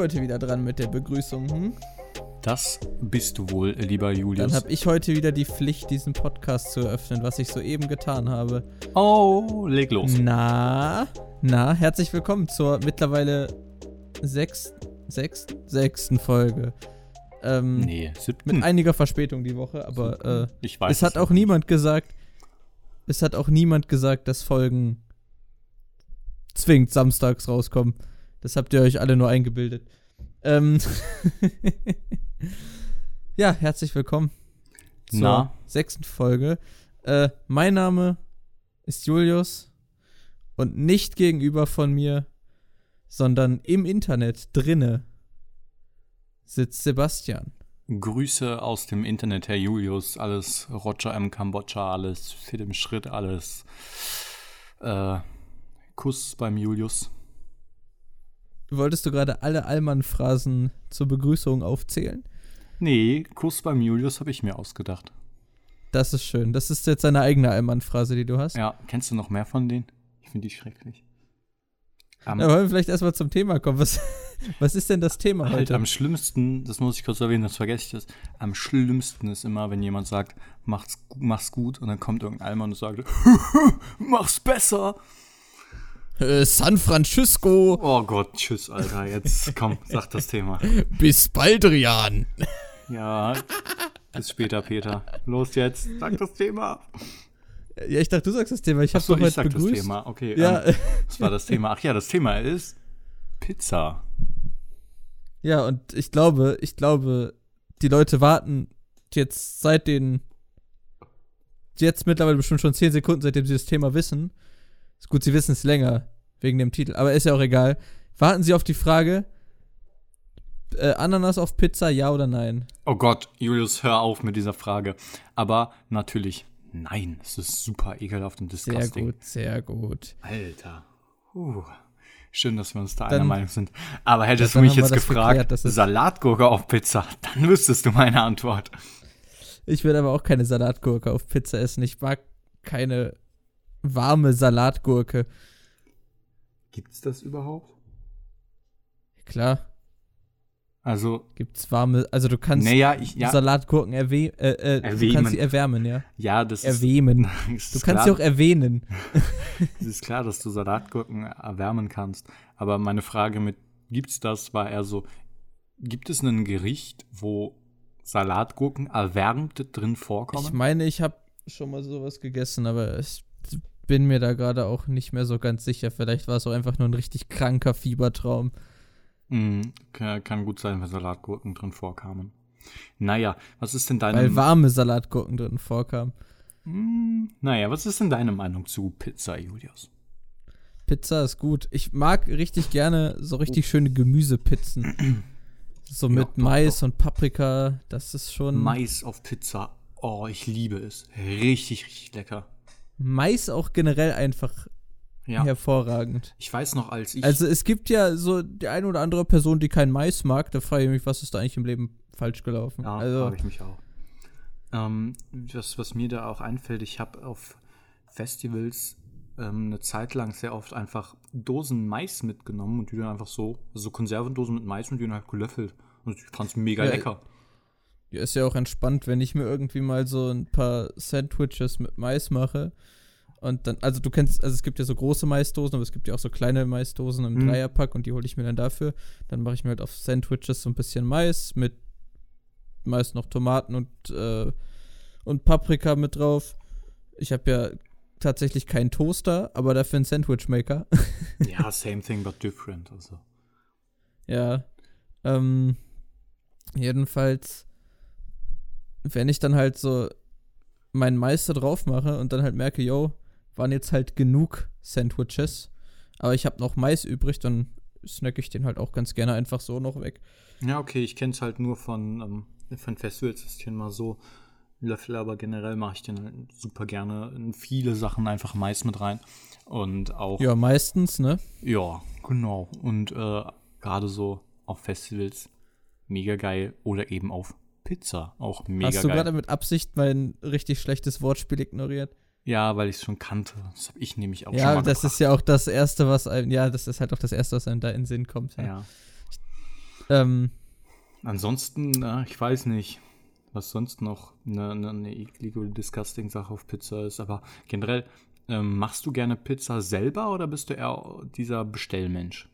ich heute wieder dran mit der Begrüßung. Hm? Das bist du wohl, lieber Julius. Dann habe ich heute wieder die Pflicht, diesen Podcast zu eröffnen, was ich soeben getan habe. Oh, leg los. Na, na, herzlich willkommen zur mittlerweile sechs, sechsten, sechsten Folge. Ähm, nee, siebten. Mit einiger Verspätung die Woche, aber äh, ich weiß es hat auch niemand gesagt, es hat auch niemand gesagt, dass Folgen zwingend samstags rauskommen. Das habt ihr euch alle nur eingebildet. Ähm ja, herzlich willkommen zur Na? sechsten Folge. Äh, mein Name ist Julius und nicht gegenüber von mir, sondern im Internet drinne sitzt Sebastian. Grüße aus dem Internet, Herr Julius. Alles Roger M. Kambodscha, alles fit im Schritt, alles. Äh, Kuss beim Julius. Wolltest du gerade alle Allmann-Phrasen zur Begrüßung aufzählen? Nee, Kuss beim Julius habe ich mir ausgedacht. Das ist schön. Das ist jetzt eine eigene Allmann-Phrase, die du hast. Ja, kennst du noch mehr von denen? Ich finde die schrecklich. Am, Na, wollen wir vielleicht erstmal zum Thema kommen. Was, was ist denn das Thema halt heute? Am schlimmsten, das muss ich kurz erwähnen, das vergesse ich das. Am schlimmsten ist immer, wenn jemand sagt, mach's, mach's gut und dann kommt irgendein Allmann und sagt, mach's besser. Äh, San Francisco. Oh Gott, tschüss, Alter. Jetzt komm, sag das Thema. Bis bald, Rian. Ja, bis später, Peter. Los jetzt, sag das Thema. Ja, ich dachte, du sagst das Thema. Ich habe so, ich sag begrüßt. das Thema. Okay, Ja. ähm, was war das Thema? Ach ja, das Thema ist Pizza. Ja, und ich glaube, ich glaube, die Leute warten jetzt seit den jetzt mittlerweile bestimmt schon 10 Sekunden, seitdem sie das Thema wissen. Ist gut, sie wissen es länger wegen dem Titel, aber ist ja auch egal. Warten sie auf die Frage äh, Ananas auf Pizza, ja oder nein? Oh Gott, Julius, hör auf mit dieser Frage. Aber natürlich, nein. Es ist super ekelhaft und Sehr disgusting. gut, sehr gut. Alter. Puh. Schön, dass wir uns da Dann- einer Meinung sind. Aber hättest du mich jetzt gefragt, geklärt, Salatgurke auf Pizza, dann wüsstest du meine Antwort. Ich würde aber auch keine Salatgurke auf Pizza essen. Ich mag keine warme Salatgurke. Gibt's das überhaupt? Klar, Also, gibt's warme, also du kannst naja, ich, ja, Salatgurken erwäh äh, äh, du Erwähmen. kannst sie erwärmen, ja. ja, das ist, Erwähmen. ist Du klar, kannst sie auch erwähnen. Es ist klar, dass du Salatgurken erwärmen kannst. Aber meine Frage mit, gibt's das, war eher so, gibt es ein Gericht, wo Salatgurken erwärmt drin vorkommen? Ich meine, ich habe schon mal sowas gegessen, aber ich bin mir da gerade auch nicht mehr so ganz sicher. Vielleicht war es auch einfach nur ein richtig kranker Fiebertraum. Mhm, kann, gut sein, wenn Salatgurken drin vorkamen. Naja, was ist denn deine Weil warme Salatgurken drin vorkamen. Mm, Naja, was ist denn deine Meinung zu Pizza, Julius? Pizza ist gut. Ich mag richtig gerne so richtig schöne Gemüsepizzen. So Ja, mit doch, Mais und Paprika. Das ist schon. Mais auf Pizza. Oh, ich liebe es. Richtig, richtig lecker. Mais auch generell einfach Ja. hervorragend. Ich weiß noch, als ich. Also es gibt ja so die eine oder andere Person, die kein Mais mag. Da frage ich mich, was ist da eigentlich im Leben falsch gelaufen? Ja, also, frage ich mich auch. Ähm, was, was mir da auch einfällt, ich habe auf Festivals ähm, eine Zeit lang sehr oft einfach Dosen Mais mitgenommen und die dann einfach so, also so Konservendosen mit Mais und die dann halt gelöffelt. Und ich fand's mega Ja, lecker. Ja, ist ja auch entspannt, wenn ich mir irgendwie mal so ein paar Sandwiches mit Mais mache. Und dann, also du kennst, also es gibt ja so große Maisdosen, aber es gibt ja auch so kleine Maisdosen im Mhm. Dreierpack und die hole ich mir dann dafür. Dann mache ich mir halt auf Sandwiches so ein bisschen Mais mit meist noch Tomaten und, äh, und Paprika mit drauf. Ich habe ja tatsächlich keinen Toaster, aber dafür einen Sandwichmaker. Ja, same thing but different. Also. Ja. Ähm, jedenfalls, wenn ich dann halt so meinen Meister drauf mache und dann halt merke, yo, waren jetzt halt genug Sandwiches, aber ich habe noch Mais übrig, dann snack ich den halt auch ganz gerne einfach so noch weg. Ja, okay, ich kenne es halt nur von, ähm, von Festivals, ist hier mal so Löffel, aber generell mache ich den halt super gerne in viele Sachen einfach Mais mit rein. Und auch, ja, Ja, meistens, ne? genau. Und äh, gerade so auf Festivals mega geil oder eben auf Pizza auch mega Hast du gerade mit Absicht mein richtig schlechtes Wortspiel ignoriert? Ja, weil ich es schon kannte. Das habe ich nämlich auch schon Ja, mal das ist ja auch das Erste, was einem, ja, das ist halt auch das Erste, was einem da in den Sinn kommt. Ja. Ja. Ähm, Ansonsten, na, ich weiß nicht, was sonst noch eine, eine, eine eklige oder disgusting Sache auf Pizza ist, aber generell, ähm, machst du gerne Pizza selber oder bist du eher dieser Bestellmensch?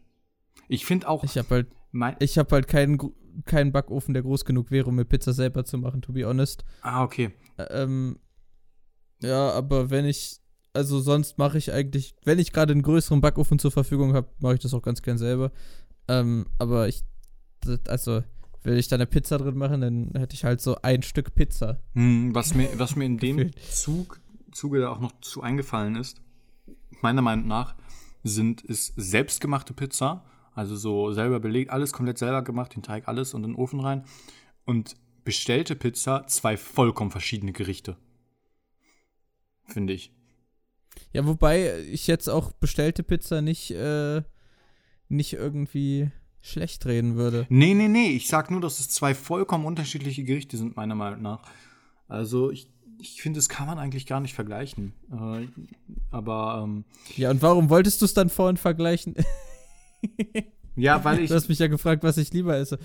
Ich finde auch, ich habe halt, mein, ich hab halt keinen, keinen Backofen, der groß genug wäre, um mir Pizza selber zu machen, to be honest. ah, okay. Ähm, ja, aber wenn ich, also sonst mache ich eigentlich, wenn ich gerade einen größeren Backofen zur Verfügung habe, mache ich das auch ganz gern selber. Ähm, aber ich, also, will ich da eine Pizza drin machen, dann hätte ich halt so ein Stück Pizza. Hm, was, mir, was mir in dem. Zug, Zuge da auch noch zu eingefallen ist, meiner Meinung nach, sind, ist selbstgemachte Pizza, also so selber belegt, alles komplett selber gemacht, den Teig, alles und in den Ofen rein. Und bestellte Pizza, zwei vollkommen verschiedene Gerichte. Finde ich. Ja, wobei ich jetzt auch bestellte Pizza nicht, äh, nicht irgendwie schlecht reden würde. Nee, nee, nee, ich sag nur, dass es zwei vollkommen unterschiedliche Gerichte sind, meiner Meinung nach. Also ich, ich finde, das kann man eigentlich gar nicht vergleichen. Äh, aber ähm, Ja, und warum wolltest du es dann vorhin vergleichen? ja, weil ich. du hast mich ja gefragt, was ich lieber esse.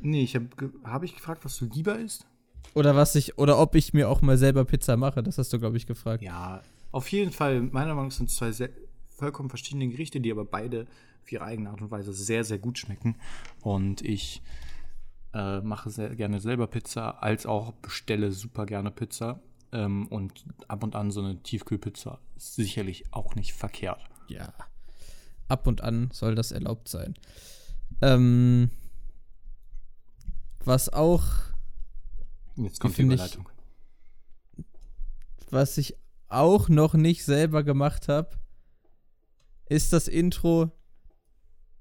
Nee, ich habe hab ich gefragt, was du lieber isst? Oder was ich, oder ob ich mir auch mal selber Pizza mache. Das hast du, glaube ich, gefragt. Ja, auf jeden Fall, meiner Meinung nach sind es zwei sehr, vollkommen verschiedene Gerichte, die aber beide auf ihre eigene Art und Weise sehr, sehr gut schmecken. Und ich äh, mache sehr gerne selber Pizza, als auch bestelle super gerne Pizza. Ähm, und ab und an so eine Tiefkühlpizza ist sicherlich auch nicht verkehrt. Ja. Ab und an soll das erlaubt sein. Ähm, was auch, Jetzt kommt die finde ich- Überleitung. was ich auch noch nicht selber gemacht habe, ist das Intro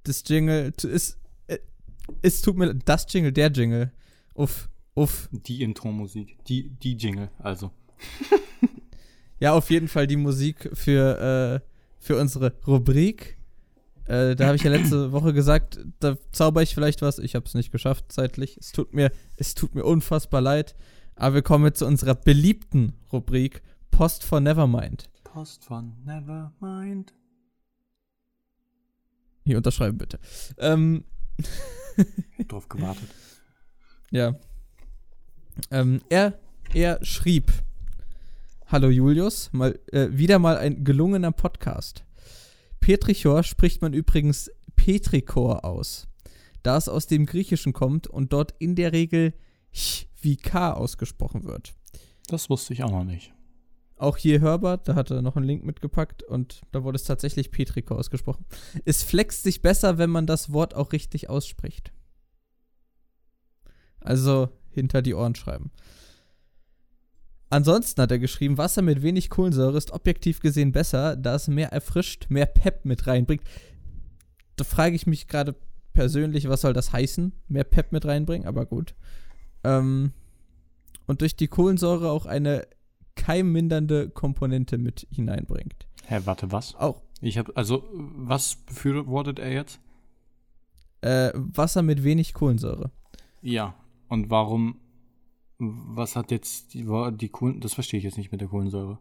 des Jingle. Ist, äh, es tut mir das Jingle, der Jingle. Uff, uff. Die Intro-Musik, die, die Jingle, also. Ja, auf jeden Fall die Musik für, äh, für unsere Rubrik. Äh, da habe ich ja letzte Woche gesagt, da zauber ich vielleicht was. Ich habe es nicht geschafft zeitlich. Es tut mir, es tut mir unfassbar leid. Aber wir kommen jetzt zu unserer beliebten Rubrik Post von Nevermind. Post von Nevermind. Hier unterschreiben bitte. Ähm, drauf gewartet. ja. Ähm, er, er schrieb: Hallo Julius, mal, äh, wieder mal ein gelungener Podcast. Petrichor spricht man übrigens Petrikor aus, da es aus dem Griechischen kommt und dort in der Regel ch wie K ausgesprochen wird. Das wusste ich auch noch nicht. Auch hier hörbar, da hat er noch einen Link mitgepackt und da wurde es tatsächlich Petrikor ausgesprochen. Es flext sich besser, wenn man das Wort auch richtig ausspricht. Also hinter die Ohren schreiben. Ansonsten hat er geschrieben, Wasser mit wenig Kohlensäure ist objektiv gesehen besser, da es mehr erfrischt, mehr Pep mit reinbringt. Da frage ich mich gerade persönlich, was soll das heißen? Mehr Pep mit reinbringen, aber gut. Ähm, und durch die Kohlensäure auch eine keimmindernde Komponente mit hineinbringt. Hä, warte, was? Auch Ich habe, also, was befürwortet er jetzt? äh, Wasser mit wenig Kohlensäure. Ja. Und warum, was hat jetzt die, die Kohlen, das verstehe ich jetzt nicht mit der Kohlensäure.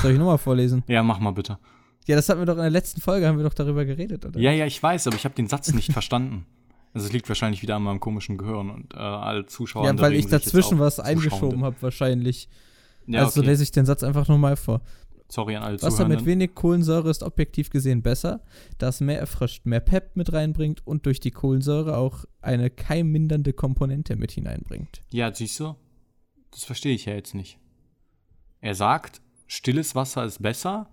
Soll ich nochmal vorlesen? Ja, mach mal bitte. Ja, das hatten wir doch in der letzten Folge, haben wir doch darüber geredet, oder? Ja, ja, ich weiß, aber ich habe den Satz nicht verstanden. Also es liegt wahrscheinlich wieder an meinem komischen Gehirn und äh, alle Zuschauer. Ja, weil ich dazwischen was eingeschoben habe, wahrscheinlich. Ja, also okay. lese ich den Satz einfach nochmal vor. Sorry an alle Wasser mit Zuhörenden. wenig Kohlensäure ist objektiv gesehen besser, da es mehr erfrischt, mehr Pep mit reinbringt und durch die Kohlensäure auch eine keimmindernde Komponente mit hineinbringt. Ja, siehst du? Das verstehe ich ja jetzt nicht. Er sagt, stilles Wasser ist besser,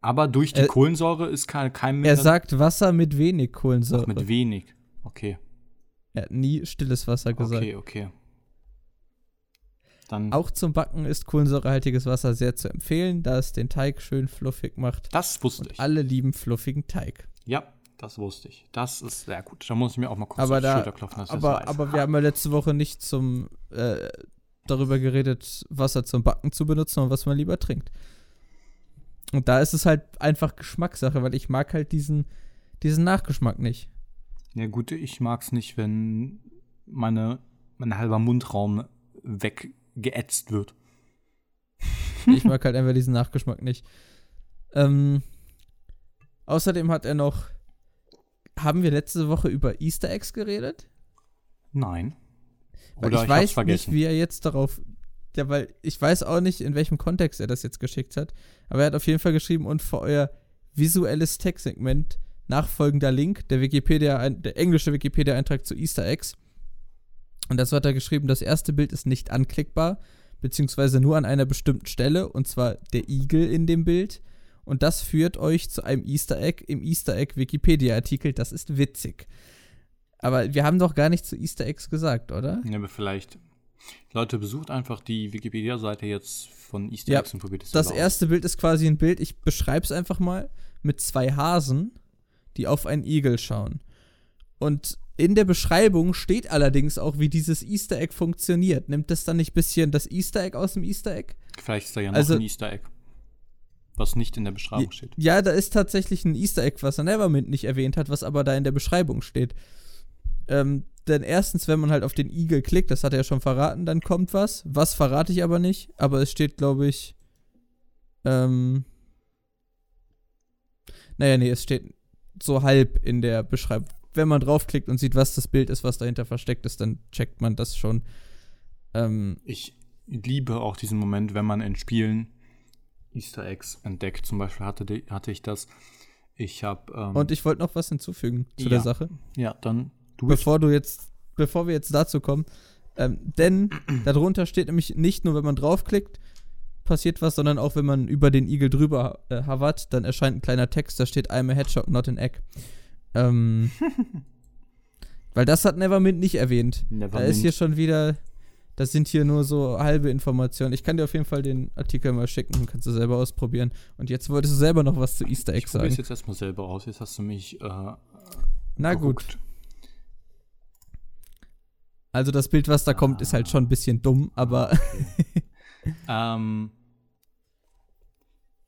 aber durch die Äh, Kohlensäure ist kein, kein Er sagt Wasser mit wenig Kohlensäure. Ach, mit wenig. Okay, er hat nie stilles Wasser gesagt. okay, okay. Dann, Auch zum Backen ist kohlensäurehaltiges Wasser sehr zu empfehlen, da es den Teig schön fluffig macht. das wusste Und ich. alle lieben fluffigen Teig. Ja, das wusste ich. Das ist sehr gut. Da muss ich mir auch mal kurz Aber auf die da- Schulter klopfen, dass Aber, das weiß. aber wir haben ja letzte Woche nicht zum äh, darüber geredet, Wasser zum Backen zu benutzen und was man lieber trinkt. Und da ist es halt einfach Geschmackssache, weil ich mag halt diesen, diesen Nachgeschmack nicht. Ja, gut, ich mag es nicht, wenn meine, mein halber Mundraum weggeätzt wird. Ich mag halt einfach diesen Nachgeschmack nicht. Ähm, außerdem hat er noch. Haben wir letzte Woche über Easter Eggs geredet? Nein. Weil ich weiß nicht, wie er jetzt darauf. Ja, weil ich weiß auch nicht, in welchem Kontext er das jetzt geschickt hat. Aber er hat auf jeden Fall geschrieben, und für euer visuelles Textsegment nachfolgender Link, der Wikipedia, der englische Wikipedia-Eintrag zu Easter Eggs. Und das hat er geschrieben, das erste Bild ist nicht anklickbar, beziehungsweise nur an einer bestimmten Stelle, und zwar der Igel in dem Bild. Und das führt euch zu einem Easter Egg im Easter Egg Wikipedia-Artikel. Das ist witzig. Aber wir haben doch gar nicht zu Easter Eggs gesagt, oder? Ja, aber vielleicht. Leute, besucht einfach die Wikipedia-Seite jetzt von Easter ja, Eggs und probiert es Das erste Bild ist quasi ein Bild, ich beschreibe es einfach mal, mit zwei Hasen, die auf einen Igel schauen. Und in der Beschreibung steht allerdings auch, wie dieses Easter Egg funktioniert. Nimmt das dann nicht ein bisschen das Easter Egg aus dem Easter Egg? Vielleicht ist da ja noch also, ein Easter Egg. Was nicht in der Beschreibung steht. Ja, da ist tatsächlich ein Easter Egg, was er Nevermind nicht erwähnt hat, was aber da in der Beschreibung steht. Ähm, denn erstens, wenn man halt auf den Igel klickt, das hat er ja schon verraten, dann kommt was. Was verrate ich aber nicht, aber es steht, glaube ich, ähm, naja, nee, es steht so halb in der Beschreibung. Wenn man draufklickt und sieht, was das Bild ist, was dahinter versteckt ist, dann checkt man das schon. Ähm, ich liebe auch diesen Moment, wenn man in Spielen Easter Eggs entdeckt. Zum Beispiel hatte, hatte ich das. Ich habe. Ähm, und ich wollte noch was hinzufügen zu ja, der Sache. Ja, dann Du bevor du jetzt, bevor wir jetzt dazu kommen. Ähm, denn darunter steht nämlich nicht nur, wenn man draufklickt, passiert was, sondern auch wenn man über den Igel drüber äh, hovert, dann erscheint ein kleiner Text, da steht I'm a Hedgehog, not an egg. Ähm, weil das hat Nevermind nicht erwähnt. Nevermind. Da ist hier schon wieder, das sind hier nur so halbe Informationen. Ich kann dir auf jeden Fall den Artikel mal schicken, und kannst du selber ausprobieren. Und jetzt wolltest du selber noch was zu Easter Egg ich sagen. Ich jetzt erstmal selber aus, jetzt hast du mich äh, Na geguckt. gut. Also das Bild, was da kommt, ist halt schon ein bisschen dumm, aber. Okay. ähm,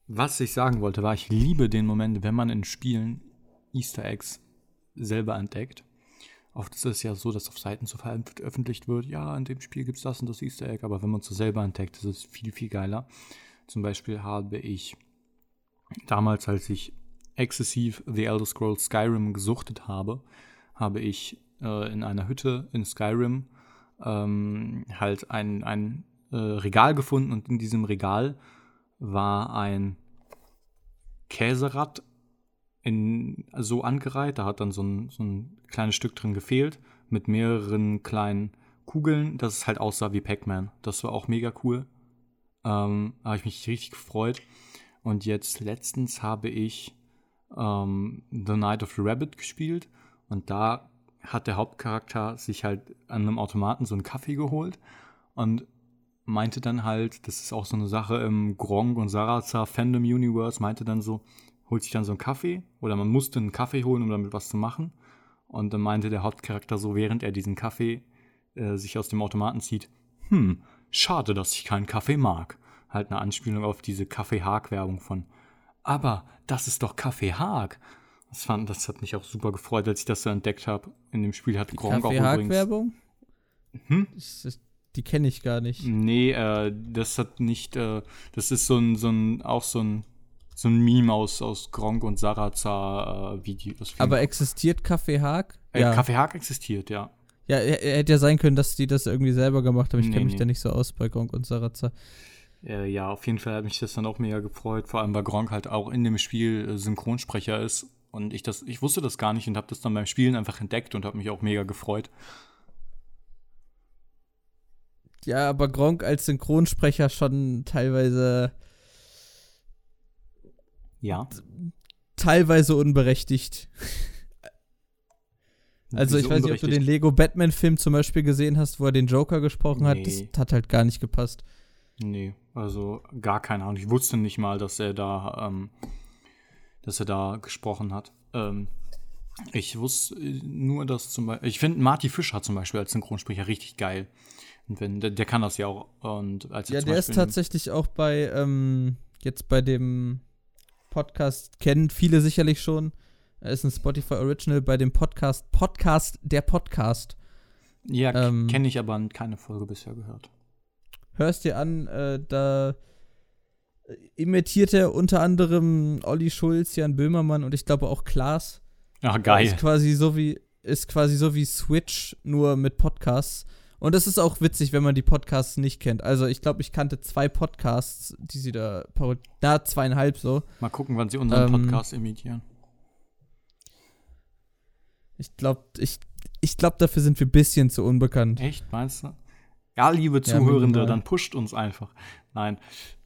was ich sagen wollte, war, ich liebe den Moment, wenn man in Spielen Easter Eggs selber entdeckt. Oft ist es ja so, dass auf Seiten so veröffentlicht wird, ja, in dem Spiel gibt es das und das Easter Egg, aber wenn man es so selber entdeckt, ist es viel, viel geiler. Zum Beispiel habe ich damals, als ich exzessiv The Elder Scrolls Skyrim gesuchtet habe, habe ich äh, in einer Hütte in Skyrim ähm, halt ein, ein äh, Regal gefunden und in diesem Regal war ein Käserad in, so angereiht. Da hat dann so ein, so ein kleines Stück drin gefehlt mit mehreren kleinen Kugeln, dass es halt aussah wie Pac-Man. Das war auch mega cool. Ähm, habe ich mich richtig gefreut. Und jetzt letztens habe ich ähm, The Night of the Rabbit gespielt und da hat der Hauptcharakter sich halt an einem Automaten so einen Kaffee geholt und meinte dann halt, das ist auch so eine Sache im Gronk und Sarazar Fandom Universe, meinte dann so, holt sich dann so einen Kaffee oder man musste einen Kaffee holen, um damit was zu machen. Und dann meinte der Hauptcharakter so, während er diesen Kaffee äh, sich aus dem Automaten zieht, hm, schade, dass ich keinen Kaffee mag. Halt eine Anspielung auf diese Kaffee-Haag-Werbung von, aber das ist doch Kaffee Haag. Das, fand, das hat mich auch super gefreut, als ich das so entdeckt habe. In dem Spiel hat Gronk auch übrigens. Werbung? Hm? die kenne ich gar nicht. Nee, äh, das hat nicht, äh, das ist so ein, so ein, auch so ein, so ein Meme aus, aus Gronk und Sarazar äh, Videos. Aber existiert Kaffee Haag? Äh, ja. Kaffee Haag existiert, ja. Ja, hätte ja sein können, dass die das irgendwie selber gemacht haben. Ich nee, kenne mich nee. da nicht so aus bei Gronk und Sarazar. Äh, ja, auf jeden Fall hat mich das dann auch mega gefreut, vor allem weil Gronk halt auch in dem Spiel äh, Synchronsprecher ist und ich das, ich wusste das gar nicht und habe das dann beim Spielen einfach entdeckt und habe mich auch mega gefreut. Ja, aber Gronk als Synchronsprecher schon teilweise. Ja. Teilweise unberechtigt. also, ich weiß nicht, ob du den Lego Batman-Film zum Beispiel gesehen hast, wo er den Joker gesprochen nee. hat. Das hat halt gar nicht gepasst. Nee, also gar keine Ahnung. Ich wusste nicht mal, dass er da ähm, dass er da gesprochen hat. Ähm, ich wusste nur, dass zum Beispiel, ich finde Marty Fischer zum Beispiel als Synchronsprecher richtig geil. Und wenn, der, der kann das ja auch. Und als ja, der Beispiel ist tatsächlich auch bei, ähm, jetzt bei dem Podcast, kennen viele sicherlich schon. Er ist ein Spotify Original bei dem Podcast Podcast der Podcast. Ja, ähm, kenne ich aber keine Folge bisher gehört. Hörst dir an, äh, da imitiert er unter anderem Olli Schulz, Jan Böhmermann und ich glaube auch Klaas. Ach, geil. ist quasi so wie, ist quasi so wie Switch, nur mit Podcasts. Und es ist auch witzig, wenn man die Podcasts nicht kennt. Also ich glaube, ich kannte zwei Podcasts, die sie da da zweieinhalb so. Mal gucken, wann sie unseren ähm, Podcast imitieren. Ich glaube, ich, ich glaub, dafür sind wir ein bisschen zu unbekannt. Echt, meinst du? Ja, liebe Zuhörende, ja, dann pusht uns einfach. Nein.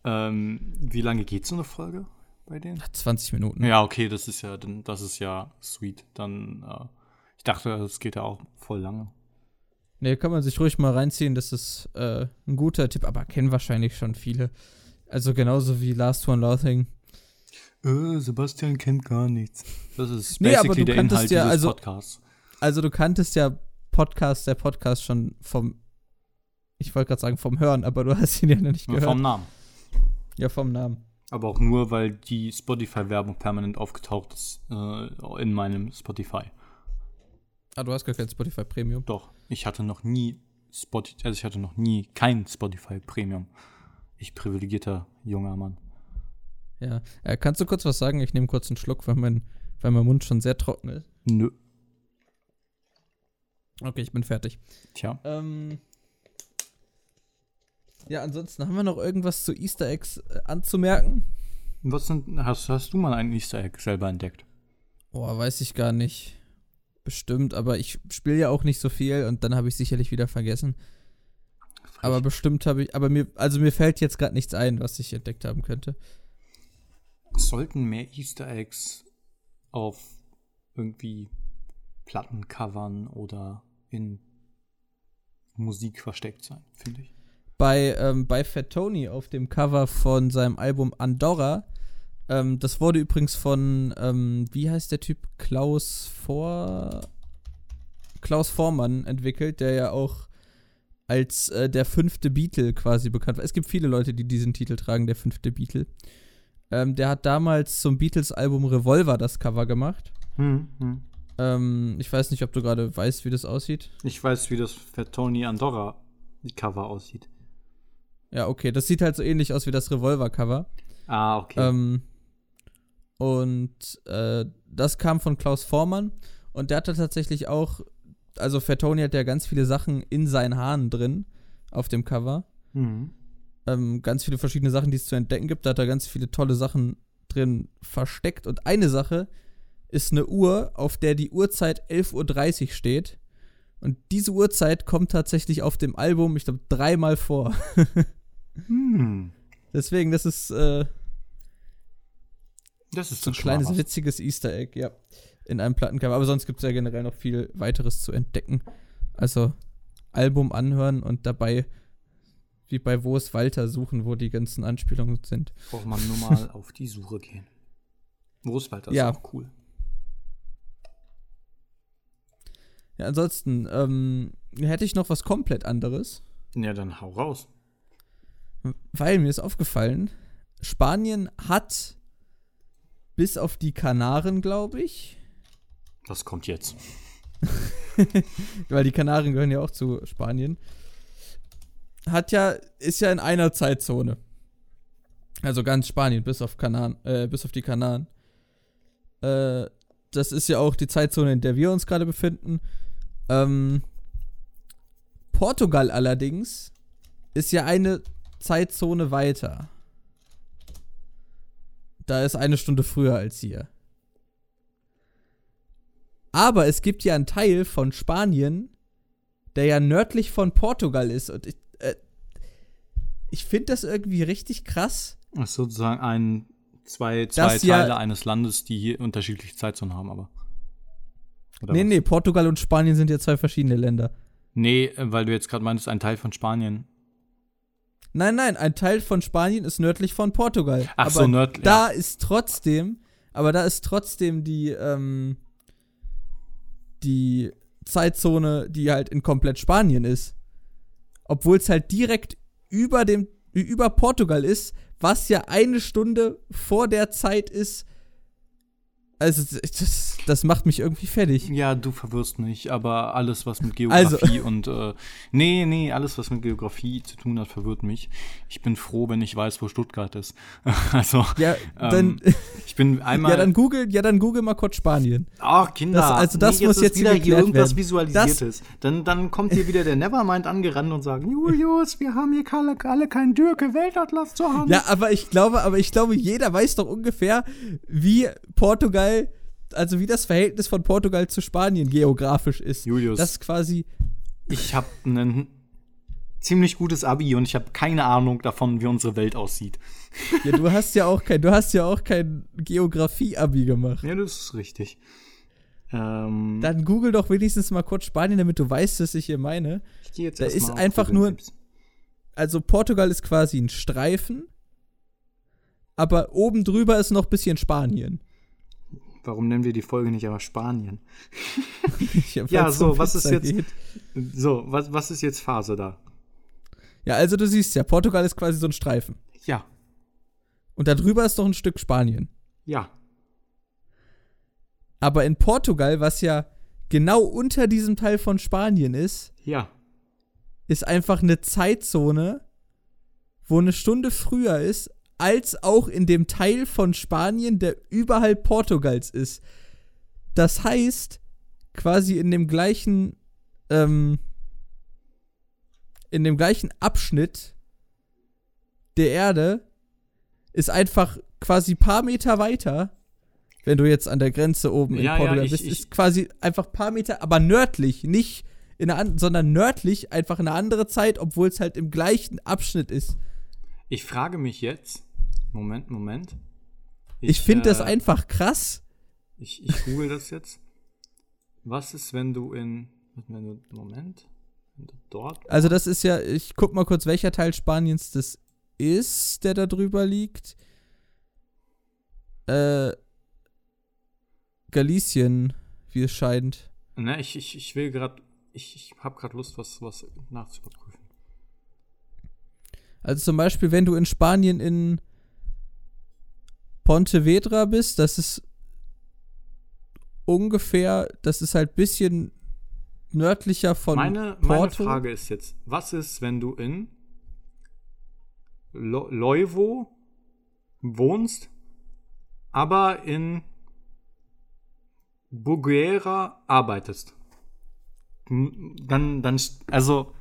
Ähm, wie lange geht so eine Folge bei denen? 20 Minuten. Ja, okay, das ist ja, das ist ja sweet. Dann, äh, ich dachte, es geht ja auch voll lange. Nee, kann man sich ruhig mal reinziehen. Das ist äh, ein guter Tipp, aber kennen wahrscheinlich schon viele. Also genauso wie Last One Laughing. Äh, Sebastian kennt gar nichts. Das ist basically nee, aber du der Inhalt ja, dieses also, Podcasts. Also du kanntest ja Podcast, der Podcast schon vom, ich wollte gerade sagen vom Hören, aber du hast ihn ja noch nicht gehört. Vom Namen. Ja, vom Namen. Aber auch nur, weil die Spotify-Werbung permanent aufgetaucht ist äh, in meinem Spotify. Ah, du hast gar kein Spotify Premium? Doch. Ich hatte noch nie Spotify, also ich hatte noch nie kein Spotify Premium. Ich privilegierter junger Mann. Ja. Äh, kannst du kurz was sagen? Ich nehme kurz einen Schluck, weil mein, weil mein Mund schon sehr trocken ist. Nö. Okay, ich bin fertig. Tja. Ähm, ja, ansonsten haben wir noch irgendwas zu Easter Eggs äh, anzumerken? Was sind, hast, hast du mal ein Easter Egg selber entdeckt? Boah, weiß ich gar nicht. Bestimmt, aber ich spiele ja auch nicht so viel und dann habe ich sicherlich wieder vergessen. Frech. Aber bestimmt habe ich, aber mir, also mir fällt jetzt gerade nichts ein, was ich entdeckt haben könnte. Sollten mehr Easter Eggs auf irgendwie Plattencovern oder in Musik versteckt sein, finde ich. Bei, ähm, bei Fat Tony auf dem Cover von seinem Album Andorra ähm, das wurde übrigens von, ähm, wie heißt der Typ? Klaus Vor. Klaus Vormann entwickelt, der ja auch als äh, der fünfte Beatle quasi bekannt war. Es gibt viele Leute, die diesen Titel tragen, der fünfte Beatle. Ähm, der hat damals zum Beatles-Album Revolver das Cover gemacht. Hm, hm. Ähm, ich weiß nicht, ob du gerade weißt, wie das aussieht. Ich weiß, wie das für Tony Andorra Cover aussieht. Ja, okay. Das sieht halt so ähnlich aus wie das Revolver-Cover. Ah, okay. Ähm, und äh, das kam von Klaus Vormann. Und der hatte tatsächlich auch, also Fatoni hat ja ganz viele Sachen in seinen Haaren drin auf dem Cover. Mhm. Ähm, ganz viele verschiedene Sachen, die es zu entdecken gibt. Da hat er ganz viele tolle Sachen drin versteckt. Und eine Sache ist eine Uhr, auf der die Uhrzeit 11.30 Uhr steht. Und diese Uhrzeit kommt tatsächlich auf dem Album, ich glaube, dreimal vor. hm. Deswegen, das ist äh, das ist so ein kleines was. witziges Easter Egg, ja. In einem Plattencover. Aber sonst gibt es ja generell noch viel weiteres zu entdecken. Also Album anhören und dabei wie bei Wo ist Walter suchen, wo die ganzen Anspielungen sind. Braucht man nur mal auf die Suche gehen. Wo ist Walter ja. ist auch cool. Ja, ansonsten ähm, hätte ich noch was komplett anderes. Ja, dann hau raus. Weil mir ist aufgefallen, Spanien hat bis auf die Kanaren, glaube ich. Was kommt jetzt? Weil die Kanaren gehören ja auch zu Spanien. Hat ja, ist ja in einer Zeitzone. Also ganz Spanien, bis auf Kanaren, äh, bis auf die Kanaren. Äh, das ist ja auch die Zeitzone, in der wir uns gerade befinden. Ähm, Portugal allerdings ist ja eine Zeitzone weiter. Da ist eine Stunde früher als hier. Aber es gibt ja einen Teil von Spanien, der ja nördlich von Portugal ist. Und ich, äh, ich finde das irgendwie richtig krass. Das ist sozusagen ein, zwei, zwei Teile ja, eines Landes, die hier unterschiedliche Zeitzonen haben, aber. Oder nee, was? nee, Portugal und Spanien sind ja zwei verschiedene Länder. Nee, weil du jetzt gerade meintest, ein Teil von Spanien. Nein, nein, ein Teil von Spanien ist nördlich von Portugal. Ach aber so, nördlich. Da ja. ist trotzdem, aber da ist trotzdem die, ähm, die Zeitzone, die halt in komplett Spanien ist. Obwohl es halt direkt über dem, über Portugal ist, was ja eine Stunde vor der Zeit ist, Also, das, das macht mich irgendwie fertig. Ja, du verwirrst mich, aber alles, was mit Also- Geografie und äh, nee, nee, alles, was mit Geografie zu tun hat, verwirrt mich. Ich bin froh, wenn ich weiß, wo Stuttgart ist. also, Ja, ähm, dann, ich bin einmal. ja, dann google, ja, dann google mal kurz Spanien. Ach, Kinder, Das- also das nee, muss ist jetzt wieder hier irgendwas werden. Visualisiertes. Dann, dann kommt hier wieder der Nevermind angerannt und sagt, Julius, wir haben hier alle, alle keinen Dürke Weltatlas zur Hand. Ja, aber ich glaube, aber ich glaube, jeder weiß doch ungefähr, wie Portugal, also wie das Verhältnis von Portugal zu Spanien geografisch ist. Julius. Das ist quasi, Ich habe ein ziemlich gutes Abi und ich habe keine Ahnung davon, wie unsere Welt aussieht. ja, du hast ja auch kein, du hast ja auch kein Geografie-Abi gemacht. Ja, das ist richtig. Ähm, Dann google doch wenigstens mal kurz Spanien, damit du weißt, was ich hier meine. ich geh jetzt da ist einfach nur-. Also Portugal ist quasi ein Streifen, aber oben drüber ist noch ein bisschen Spanien. Warum nennen wir die Folge nicht aber Spanien? Ja, Ja, so, was ist jetzt- geht. So, was, was ist jetzt Phase da? Ja, also du siehst ja, Portugal ist quasi so ein Streifen. Ja, Und da drüber ist noch ein Stück Spanien. ja. Aber in Portugal, was ja genau unter diesem Teil von Spanien ist, Ja. ist einfach eine Zeitzone, wo eine Stunde früher ist, als auch in dem Teil von Spanien, der überhalb Portugals ist. Das heißt, quasi in dem gleichen, ähm, in dem gleichen Abschnitt der Erde ist einfach quasi paar Meter weiter, wenn du jetzt an der Grenze oben in Ja, ja, Portugal ich- bist, ich- ist quasi einfach paar Meter, aber nördlich, nicht in einer, sondern nördlich einfach eine andere Zeit, obwohl es halt im gleichen Abschnitt ist. Ich frage mich jetzt. Moment, Moment. Ich, finde das äh, einfach krass. Ich, ich google das jetzt. Was ist, wenn du in. Wenn du. Moment. Wenn du dort. Also das ist ja, ich guck mal kurz, welcher Teil Spaniens das ist, der da drüber liegt. Äh, Galicien, wie es scheint. Ne, ich, ich, ich will gerade. Ich, ich habe gerade Lust, was, was nachzuüberprüfen. Also zum Beispiel, wenn du in Spanien in Pontevedra bist, das ist ungefähr, das ist halt bisschen nördlicher von Meine, meine Porto. Frage ist jetzt: Was ist, wenn du in Lo Leuvo wohnst, aber in Buguera arbeitest? Dann, dann, also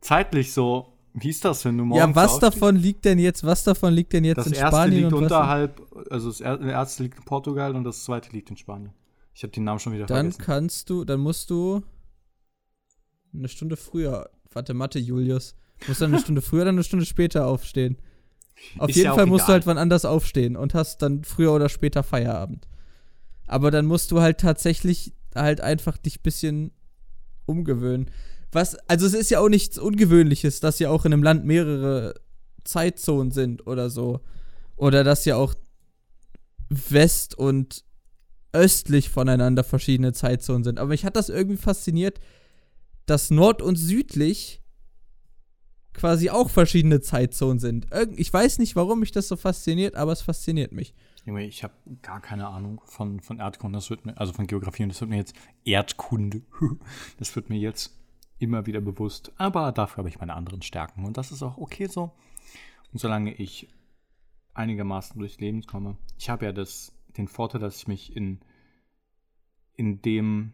zeitlich so, wie ist das, wenn du morgens Ja, was aufstehst? davon liegt denn jetzt, was davon liegt denn jetzt Das in erste Spanien liegt und unterhalb, also das er- erste liegt in Portugal und das zweite liegt in Spanien. Ich habe den Namen schon wieder Dann vergessen. kannst du, dann musst du eine Stunde früher, warte, Mathe, Julius. Du musst dann eine Stunde früher oder eine Stunde später aufstehen. Auf Ist jeden ja Fall musst du egal. halt wann anders aufstehen und hast dann früher oder später Feierabend. Aber dann musst du halt tatsächlich halt einfach dich bisschen umgewöhnen. Was, also es ist ja auch nichts Ungewöhnliches, dass ja auch in einem Land mehrere Zeitzonen sind oder so. Oder dass ja auch West und östlich voneinander verschiedene Zeitzonen sind. Aber mich hat das irgendwie fasziniert, dass Nord- und südlich quasi auch verschiedene Zeitzonen sind. Irgend, ich weiß nicht, warum mich das so fasziniert, aber es fasziniert mich. Ich habe gar keine Ahnung von, von Erdkunde, das wird mir, also von Geografie und das wird mir jetzt Erdkunde. Das wird mir jetzt immer wieder bewusst. Aber dafür habe ich meine anderen Stärken und das ist auch okay so. Und solange ich einigermaßen durchs Leben komme, ich habe ja das, den Vorteil, dass ich mich in, in dem,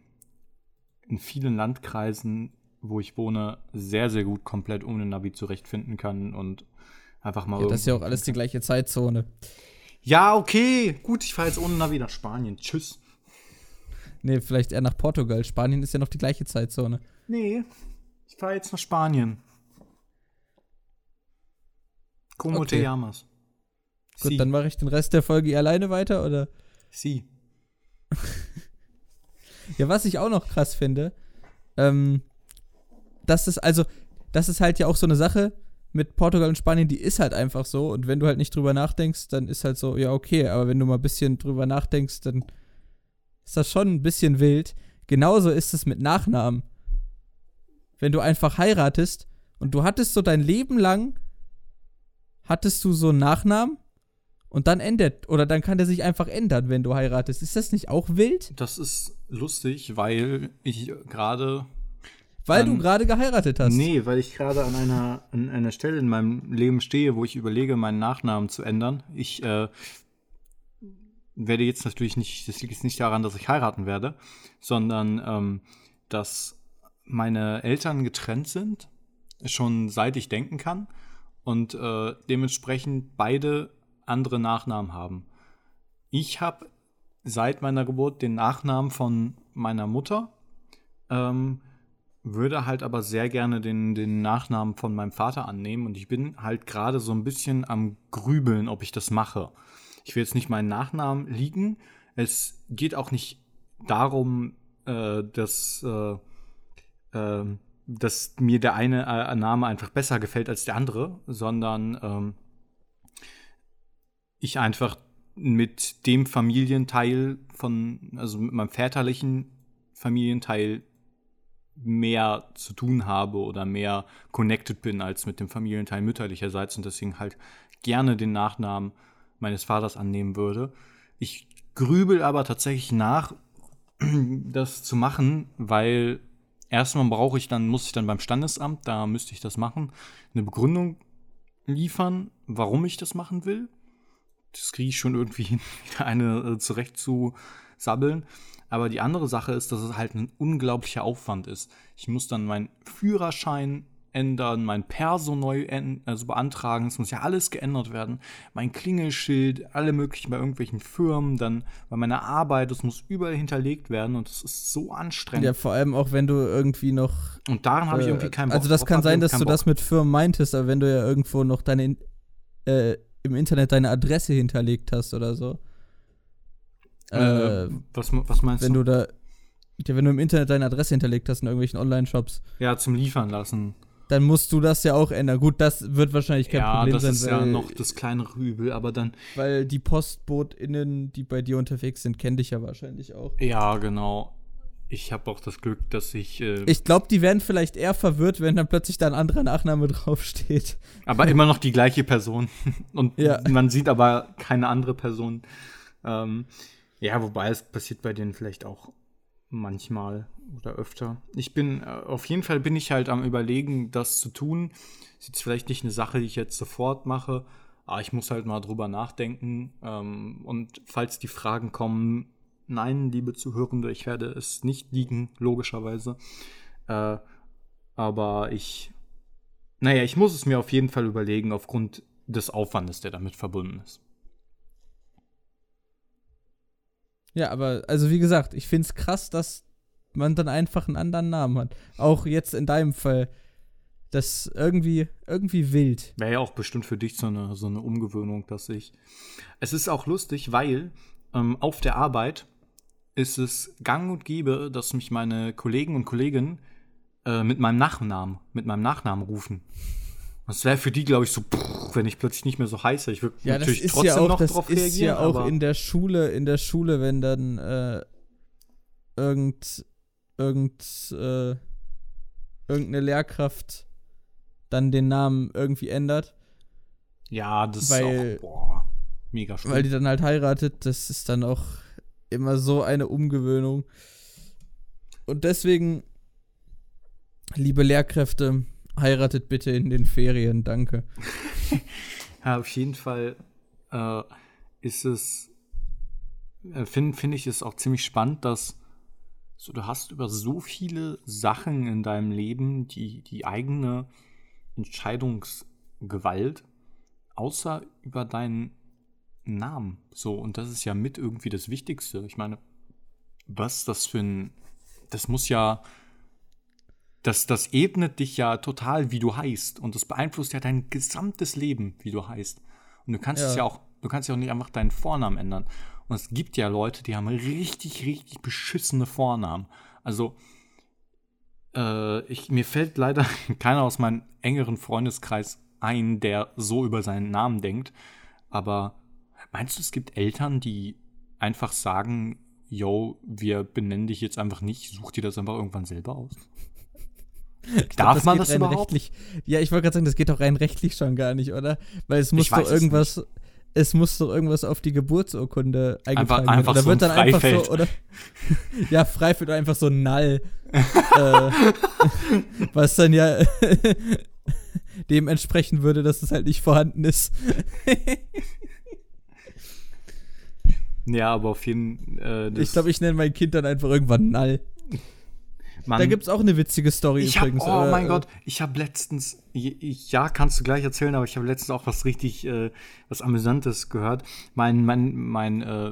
in vielen Landkreisen, wo ich wohne, sehr, sehr gut komplett ohne Navi zurechtfinden kann und einfach mal. Ja, das ist ja auch alles die gleiche Zeitzone. ja, okay. Gut, ich fahre jetzt ohne Navi nach Spanien. Tschüss. Nee, vielleicht eher nach Portugal. Spanien ist ja noch die gleiche Zeitzone. Nee, ich fahre jetzt nach Spanien. Como Okay. te llamas? Gut, Si, dann mache ich den Rest der Folge alleine weiter, oder? si. Ja, was ich auch noch krass finde, ähm, das ist also, das ist halt ja auch so eine Sache mit Portugal und Spanien, die ist halt einfach so. Und wenn du halt nicht drüber nachdenkst, dann ist halt so, ja, okay, aber wenn du mal ein bisschen drüber nachdenkst, dann ist das schon ein bisschen wild. Genauso ist es mit Nachnamen. Wenn du einfach heiratest und du hattest so dein Leben lang, hattest du so einen Nachnamen Und dann ändert, oder dann kann der sich einfach ändern, wenn du heiratest. Ist das nicht auch wild? Das ist lustig, weil ich gerade. Weil du gerade geheiratet hast. Nee, weil ich gerade an einer, an einer Stelle in meinem Leben stehe, wo ich überlege, meinen Nachnamen zu ändern. Ich äh, werde jetzt natürlich nicht, das liegt jetzt nicht daran, dass ich heiraten werde, sondern ähm, dass meine Eltern getrennt sind, schon seit ich denken kann und äh, dementsprechend beide andere Nachnamen haben. Ich habe seit meiner Geburt den Nachnamen von meiner Mutter, ähm, würde halt aber sehr gerne den, den Nachnamen von meinem Vater annehmen und ich bin halt gerade so ein bisschen am Grübeln, ob ich das mache. Ich will jetzt nicht meinen Nachnamen liegen. Es geht auch nicht darum, äh, dass, äh, äh, dass mir der eine äh, Name einfach besser gefällt als der andere, sondern ähm, ich einfach mit dem Familienteil von, also mit meinem väterlichen Familienteil mehr zu tun habe oder mehr connected bin als mit dem Familienteil mütterlicherseits und deswegen halt gerne den Nachnamen meines Vaters annehmen würde. Ich grübel aber tatsächlich nach, das zu machen, weil erstmal brauche ich dann, muss ich dann beim Standesamt, da müsste ich das machen, eine Begründung liefern, warum ich das machen will das kriege ich schon irgendwie hin, wieder eine äh, zurecht zu sabbeln. Aber die andere Sache ist, dass es halt ein unglaublicher Aufwand ist. Ich muss dann meinen Führerschein ändern, mein Perso neu also beantragen, es muss ja alles geändert werden. Mein Klingelschild, alle möglichen bei irgendwelchen Firmen, dann bei meiner Arbeit, das muss überall hinterlegt werden und das ist so anstrengend. Ja, vor allem auch wenn du irgendwie noch. Und daran habe ich irgendwie keinen Bock. Also das kann sein, dass du Bock. das mit Firmen meintest, aber wenn du ja irgendwo noch deine äh, im Internet deine Adresse hinterlegt hast oder so. Äh, äh, was, was meinst wenn du? da, ja, wenn du im Internet deine Adresse hinterlegt hast in irgendwelchen Online-Shops. Ja, zum Liefern lassen. Dann musst du das ja auch ändern. Gut, das wird wahrscheinlich kein ja, Problem sein. Ja, das ist ja noch das kleinere Übel, aber dann. Weil die PostbotInnen, die bei dir unterwegs sind, kennen dich ja wahrscheinlich auch. Ja, genau. Ich habe auch das Glück, dass ich. Äh ich glaube, die werden vielleicht eher verwirrt, wenn dann plötzlich da ein anderer Nachname draufsteht. Aber immer noch die gleiche Person. Und ja. man sieht aber keine andere Person. Ähm, ja, wobei es passiert bei denen vielleicht auch manchmal oder öfter. Ich bin, äh, auf jeden Fall bin ich halt am Überlegen, das zu tun. Ist jetzt vielleicht nicht eine Sache, die ich jetzt sofort mache, aber ich muss halt mal drüber nachdenken. Ähm, und falls die Fragen kommen, Nein, liebe Zuhörende, ich werde es nicht liegen, logischerweise. Äh, aber ich, naja, ich muss es mir auf jeden Fall überlegen, aufgrund des Aufwandes, der damit verbunden ist. Ja, aber, also wie gesagt, ich finde es krass, dass man dann einfach einen anderen Namen hat. Auch jetzt in deinem Fall. Das irgendwie, irgendwie wild. Wäre ja auch bestimmt für dich so eine, so eine Umgewöhnung, dass ich. Es ist auch lustig, weil ähm, auf der Arbeit ist es gang und gäbe, dass mich meine Kollegen und Kolleginnen äh, mit meinem Nachnamen, mit meinem Nachnamen rufen. Das wäre für die, glaube ich, so, wenn ich plötzlich nicht mehr so heiße. Ich würde ja, natürlich trotzdem ja auch, noch das drauf ist reagieren. Ja, auch in der Schule, in der Schule, wenn dann äh, irgend, irgend, äh, irgendeine Lehrkraft dann den Namen irgendwie ändert. Ja, das weil, ist auch boah, mega schlimm. Weil die dann halt heiratet, das ist dann auch immer so eine Umgewöhnung. Und deswegen, liebe Lehrkräfte, heiratet bitte in den Ferien, danke. ja, auf jeden Fall äh, ist es, äh, finde find ich es auch ziemlich spannend, dass so, du hast über so viele Sachen in deinem Leben die, die eigene Entscheidungsgewalt, außer über deinen Namen. So, und das ist ja mit irgendwie das Wichtigste. Ich meine, was das für ein. Das muss ja. Das, das ebnet dich ja total, wie du heißt. Und das beeinflusst ja dein gesamtes Leben, wie du heißt. Und du kannst ja. es ja auch, du kannst ja auch nicht einfach deinen Vornamen ändern. Und es gibt ja Leute, die haben richtig, richtig beschissene Vornamen. Also, äh, ich, mir fällt leider keiner aus meinem engeren Freundeskreis ein, der so über seinen Namen denkt. Aber Meinst du, es gibt Eltern, die einfach sagen, yo, wir benennen dich jetzt einfach nicht, such dir das einfach irgendwann selber aus? Ich Darf glaub, man das überhaupt? Rechtlich, ja, ich wollte gerade sagen, das geht doch rein rechtlich schon gar nicht, oder? Weil es muss doch irgendwas, es muss doch irgendwas auf die Geburtsurkunde eingetragen Einfach- einfach werden. Oder so wird ein dann einfach Freifeld. so, oder ja, Freifeld oder einfach so Null. äh, was dann ja dementsprechend würde, dass es halt nicht vorhanden ist. Ja, aber auf jeden Fall. Äh, ich glaube, ich nenne mein Kind dann einfach irgendwann Null. Man, Da gibt's auch eine witzige Story ich hab, übrigens. Oh äh, mein äh, Gott, ich habe letztens, ja, kannst du gleich erzählen, aber ich habe letztens auch was richtig, äh, was Amüsantes gehört. Mein, mein, mein äh,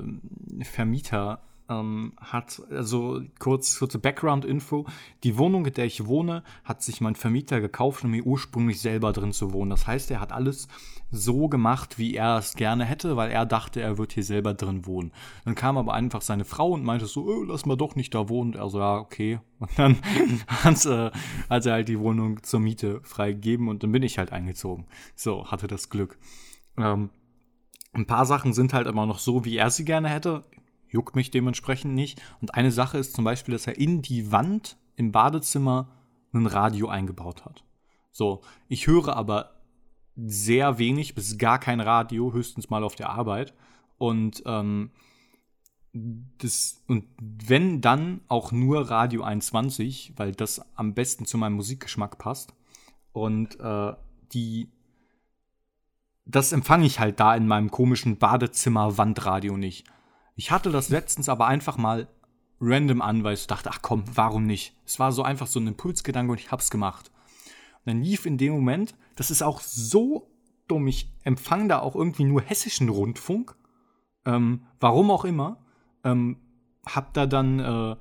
Vermieter ähm, hat, also kurz, kurze Background-Info, die Wohnung, in der ich wohne, hat sich mein Vermieter gekauft, um hier ursprünglich selber drin zu wohnen. Das heißt, er hat alles so gemacht, wie er es gerne hätte, weil er dachte, er wird hier selber drin wohnen. Dann kam aber einfach seine Frau und meinte so, oh, lass mal doch nicht da wohnen. Und er so, ja, okay. Und dann hat, äh, hat er halt die Wohnung zur Miete freigegeben und dann bin ich halt eingezogen. So, hatte das Glück. Ähm, ein paar Sachen sind halt immer noch so, wie er sie gerne hätte. Juckt mich dementsprechend nicht. Und eine Sache ist zum Beispiel, dass er in die Wand im Badezimmer ein Radio eingebaut hat. So, ich höre aber sehr wenig bis gar kein Radio, höchstens mal auf der Arbeit. Und ähm, das, und wenn dann auch nur Radio 21, weil das am besten zu meinem Musikgeschmack passt. Und äh, die das empfange ich halt da in meinem komischen Badezimmer-Wandradio nicht. Ich hatte das letztens aber einfach mal random an, weil ich dachte, ach komm, warum nicht? Es war so einfach so ein Impulsgedanke und ich hab's gemacht. Dann lief in dem Moment, das ist auch so dumm, ich empfange da auch irgendwie nur hessischen Rundfunk. Ähm, warum auch immer. Ähm, hab da dann, äh,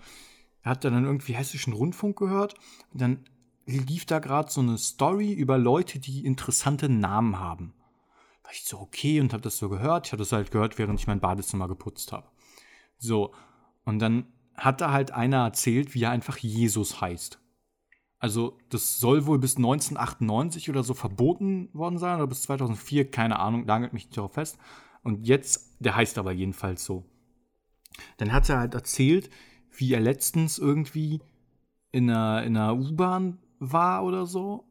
hab da dann irgendwie hessischen Rundfunk gehört und dann lief da gerade so eine Story über Leute, die interessante Namen haben. War ich so, okay, und hab das so gehört. Ich habe das halt gehört, während ich mein Badezimmer geputzt habe. So, und dann hat da halt einer erzählt, wie er einfach Jesus heißt. Also, das soll wohl bis 1998 oder so verboten worden sein, oder bis 2004, keine Ahnung, nagelt mich nicht darauf fest. Und jetzt, der heißt aber jedenfalls so. Dann hat er halt erzählt, wie er letztens irgendwie in einer, in einer U-Bahn war oder so.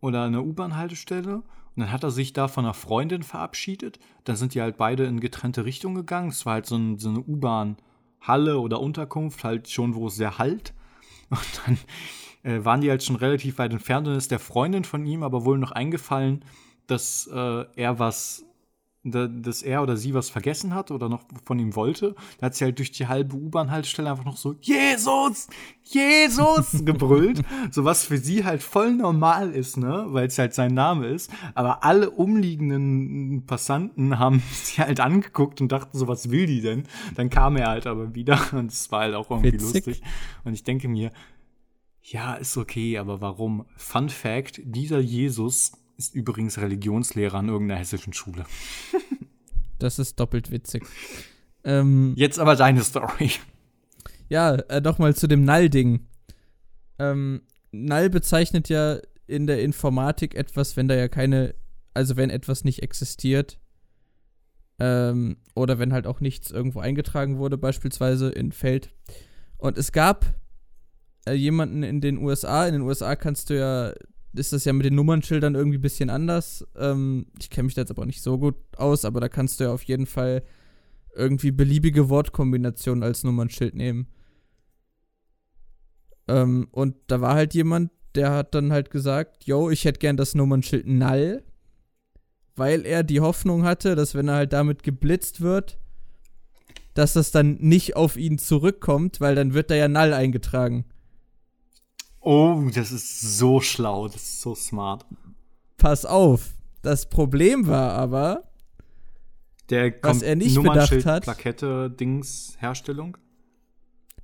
Oder in einer U-Bahn-Haltestelle. Und dann hat er sich da von einer Freundin verabschiedet. Dann sind die halt beide in getrennte Richtungen gegangen. Es war halt so, ein, so eine U-Bahn-Halle oder Unterkunft, halt schon, wo es sehr halt. Und dann äh, waren die halt schon relativ weit entfernt und ist der Freundin von ihm aber wohl noch eingefallen, dass äh, er was, da, dass er oder sie was vergessen hat oder noch von ihm wollte. Da hat sie halt durch die halbe U-Bahn-Haltestelle einfach noch so Jesus, Jesus gebrüllt. so was für sie halt voll normal ist, ne, weil es halt sein Name ist. Aber alle umliegenden Passanten haben sie halt angeguckt und dachten so, was will die denn? Dann kam er halt aber wieder und es war halt auch irgendwie Witzig. lustig. Und ich denke mir, ja, ist okay, aber warum? Fun Fact: Dieser Jesus ist übrigens Religionslehrer an irgendeiner hessischen Schule. Das ist doppelt witzig. Ähm, Jetzt aber deine Story. Ja, äh, nochmal zu dem Null-Ding. Ähm, Null bezeichnet ja in der Informatik etwas, wenn da ja keine, also wenn etwas nicht existiert. Ähm, oder wenn halt auch nichts irgendwo eingetragen wurde, beispielsweise in Feld. Und es gab äh, jemanden in den USA. In den USA kannst du ja, ist das ja mit den Nummernschildern irgendwie ein bisschen anders. Ähm, ich kenne mich da jetzt aber nicht so gut aus, aber da kannst du ja auf jeden Fall irgendwie beliebige Wortkombinationen als Nummernschild nehmen. Ähm, und da war halt jemand, der hat dann halt gesagt, yo, ich hätte gern das Nummernschild Null, weil er die Hoffnung hatte, dass wenn er halt damit geblitzt wird, dass das dann nicht auf ihn zurückkommt, weil dann wird da ja Null eingetragen. Oh, das ist so schlau, das ist so smart. Pass auf. Das Problem war aber, Der Was er nicht bedacht hat- Plakette, Dings, Herstellung.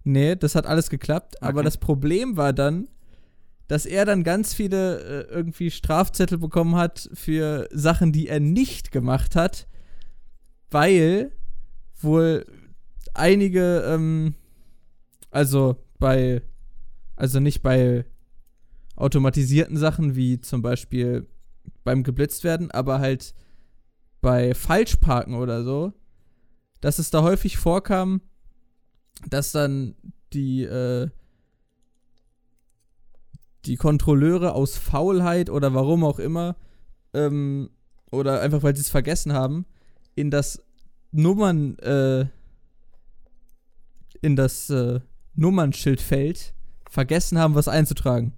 nee, das hat alles geklappt, aber Okay. das Problem war dann, dass er dann ganz viele äh, irgendwie Strafzettel bekommen hat für Sachen, die er nicht gemacht hat, weil wohl einige, ähm, also bei, also nicht bei automatisierten Sachen wie zum Beispiel beim geblitzt werden, aber halt bei Falschparken oder so, dass es da häufig vorkam, dass dann die, äh, die Kontrolleure aus Faulheit oder warum auch immer, ähm, oder einfach weil sie es vergessen haben, in das Nummern, äh, in das äh, Nummernschildfeld vergessen haben, was einzutragen.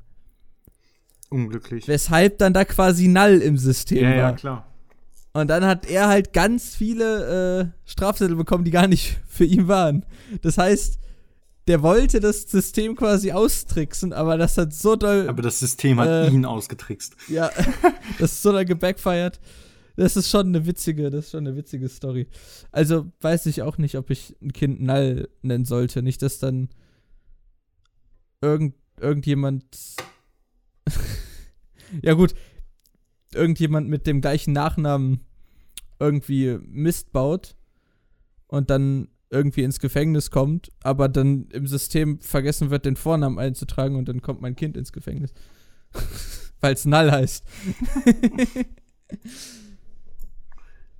Unglücklich. Weshalb dann da quasi Null im System ja, war. ja, klar. Und dann hat er halt ganz viele äh, Strafzettel bekommen, die gar nicht für ihn waren. Das heißt, der wollte das System quasi austricksen, aber das hat so doll. Aber das System hat Äh, ihn ausgetrickst. ja, das ist so doll gebackfired. Das ist schon eine witzige, das ist schon eine witzige Story. Also weiß ich auch nicht, ob ich ein Kind Null nennen sollte. Nicht, dass dann irgend, irgendjemand. ja, gut. Irgendjemand mit dem gleichen Nachnamen irgendwie Mist baut und dann irgendwie ins Gefängnis kommt, aber dann im System vergessen wird, den Vornamen einzutragen und dann kommt mein Kind ins Gefängnis. Weil es Null heißt.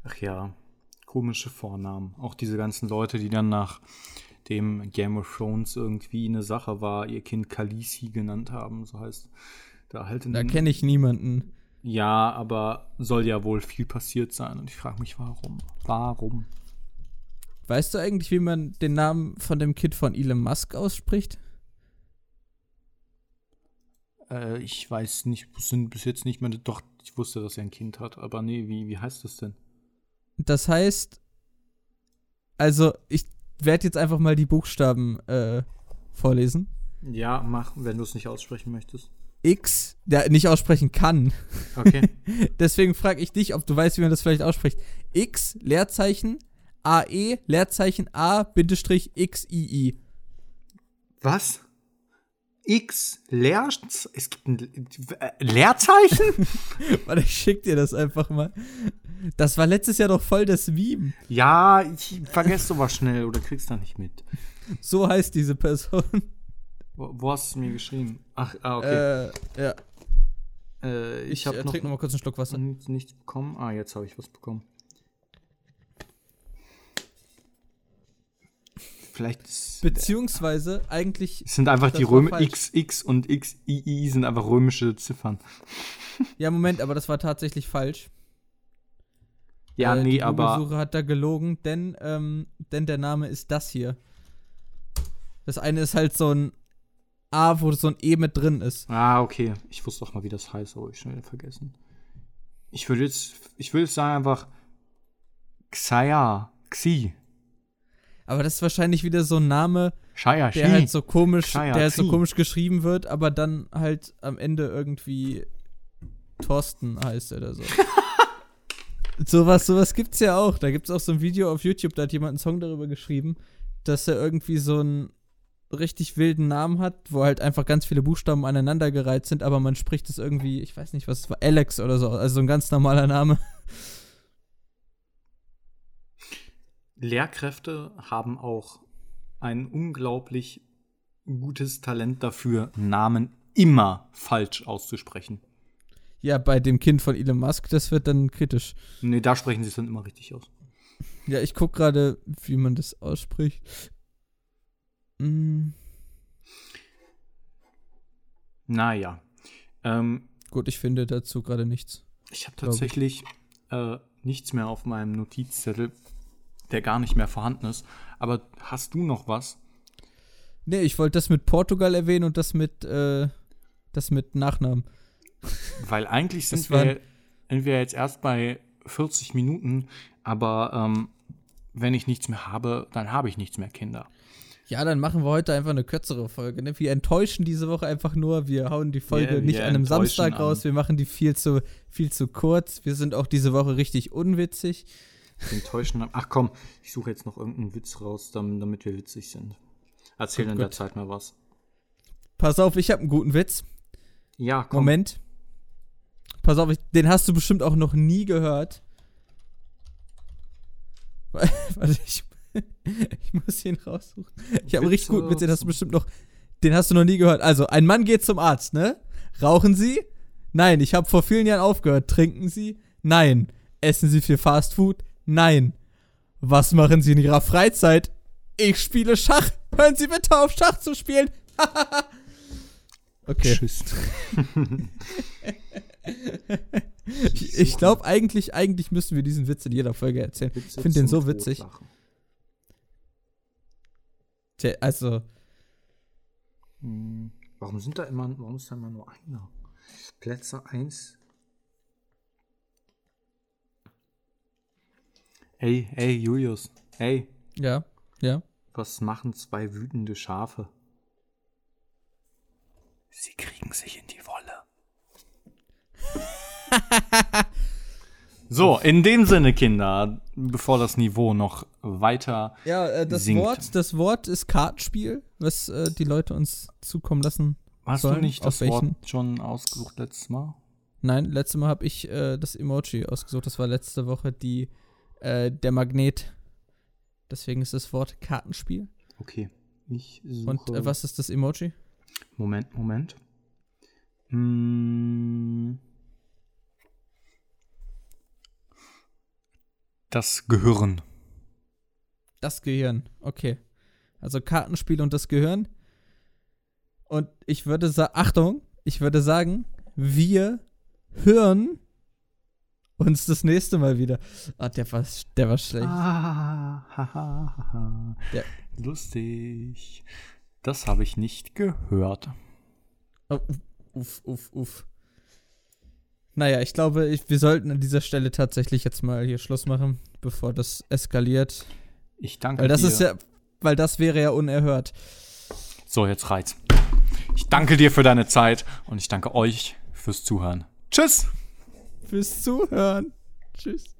Ach ja, komische Vornamen. Auch diese ganzen Leute, die dann nach dem Game of Thrones irgendwie eine Sache war, ihr Kind Khaleesi genannt haben, so heißt da halt Da kenne ich niemanden. Ja, aber soll ja wohl viel passiert sein und ich frage mich warum. Warum? Weißt du eigentlich, wie man den Namen von dem Kind von Elon Musk ausspricht? Äh, ich weiß nicht, sind bis jetzt nicht mehr. Doch, ich wusste, dass er ein Kind hat, aber nee, wie, wie heißt das denn? Das heißt, also ich werde jetzt einfach mal die Buchstaben äh, vorlesen. Ja, mach, wenn du es nicht aussprechen möchtest. X, der nicht aussprechen kann. Okay. Deswegen frage ich dich, ob du weißt, wie man das vielleicht ausspricht. X, Leerzeichen, AE, Leerzeichen A, Bindestrich, XII. Was? X Leer es gibt ein äh, Leerzeichen? Warte, ich schick dir das einfach mal. Das war letztes Jahr doch voll das Meme. ja, ich vergesse sowas schnell oder kriegst da nicht mit. So heißt diese Person. Wo, wo hast du es mir geschrieben? Ach, ah, okay. Äh, ja. Äh, ich Ich, habe noch, noch mal kurz einen Schluck Wasser. nichts, nichts bekommen. Ah, jetzt habe ich was bekommen. Vielleicht ist, Beziehungsweise eigentlich, es sind einfach die war Röme falsch. XX und XII sind einfach römische Ziffern. ja Moment, aber das war tatsächlich falsch. Ja, Äh, nee, die aber Google-Suche hat da gelogen, denn, ähm, denn der Name ist das hier. Das eine ist halt so ein A, wo so ein E mit drin ist. Ah, okay. Ich wusste doch mal, wie das heißt, aber ich schnell vergessen. Ich würde jetzt, ich würde jetzt sagen einfach Xaya, Xi, Aber das ist wahrscheinlich wieder so ein Name, Shaya, der halt so komisch, der halt so komisch geschrieben wird, aber dann halt am Ende irgendwie Thorsten heißt oder so. sowas, sowas gibt's ja auch. Da gibt's auch so ein Video auf YouTube, da hat jemand einen Song darüber geschrieben, dass er irgendwie so einen richtig wilden Namen hat, wo halt einfach ganz viele Buchstaben aneinandergereiht sind, aber man spricht es irgendwie, ich weiß nicht, was es war, Alex oder so, also so ein ganz normaler Name. Lehrkräfte haben auch ein unglaublich gutes Talent dafür, Namen immer falsch auszusprechen. Ja, bei dem Kind von Elon Musk, das wird dann kritisch. Nee, da sprechen sie es dann immer richtig aus. Ja, ich guck gerade, wie man das ausspricht. Mm, Naja. Ähm, gut, ich finde dazu gerade nichts. ich habe Glaub ich. tatsächlich äh, nichts mehr auf meinem Notizzettel, der gar nicht mehr vorhanden ist. Aber hast du noch was? Nee, ich wollte das mit Portugal erwähnen und das mit, äh, das mit Nachnamen. Weil eigentlich sind wir, sind wir jetzt erst bei 40 Minuten, aber ähm, wenn ich nichts mehr habe, dann habe ich nichts mehr, Kinder. Ja, dann machen wir heute einfach eine kürzere Folge. Ne? Wir enttäuschen diese Woche einfach nur. Wir hauen die Folge Wir- nicht an einem Samstag an- raus. Wir machen die viel zu, viel zu kurz. Wir sind auch diese Woche richtig unwitzig. Den täuschen. Ach komm, ich suche jetzt noch irgendeinen Witz raus, dam- damit wir witzig sind. Erzähl Gut, in der gut. Zeit mal was. Pass auf, ich habe einen guten Witz. Ja, komm. Moment. Pass auf, ich, den hast du bestimmt auch noch nie gehört. Warte, ich, ich muss ihn raussuchen. Ich habe einen richtig guten Witz, den hast du bestimmt noch. Den hast du noch nie gehört. Also, ein Mann geht zum Arzt, ne? Rauchen Sie? Nein, ich habe vor vielen Jahren aufgehört. Trinken Sie? Nein. Essen Sie viel Fastfood? Nein. Was machen Sie in Ihrer Freizeit? Ich spiele Schach. Hören Sie bitte auf, Schach zu spielen. okay. Tschüss. Ich, ich glaube, eigentlich, eigentlich müssten wir diesen Witz in jeder Folge erzählen. Witze Ich finde den so witzig. Tja, Also, Hm, Warum sind da immer, warum ist da immer nur einer? Plätze 1. Ey, ey, Julius. Ey, ja, ja. was machen zwei wütende Schafe? Sie kriegen sich in die Wolle. so, in dem Sinne, Kinder, bevor das Niveau noch weiter Ja, äh, das Singt. Wort, das Wort ist Kartenspiel, was äh, die Leute uns zukommen lassen. Hast sollen. du nicht Auf das Wort welchen? schon ausgesucht letztes Mal? Nein, letztes Mal habe ich äh, das Emoji ausgesucht. Das war letzte Woche die äh, der Magnet. Deswegen ist das Wort Kartenspiel. Okay. Ich suche. Und äh, was ist das Emoji? Moment, Moment. Hm. Das Gehirn. Das Gehirn. Okay. Also Kartenspiel und das Gehirn. Und ich würde sagen, Achtung, ich würde sagen, wir hören uns das nächste Mal wieder. Ah, der war, der war schlecht. Ah, ha, ha, ha. Ja. Lustig. Das habe ich nicht gehört. Oh, uff, uff, uff. Naja, ich glaube, ich, wir sollten an dieser Stelle tatsächlich jetzt mal hier Schluss machen, bevor das eskaliert. Ich danke Weil das dir. ist ja, weil das wäre ja unerhört. So, jetzt reizt. Ich danke dir für deine Zeit und ich danke euch fürs Zuhören. Tschüss! Fürs Zuhören. Tschüss.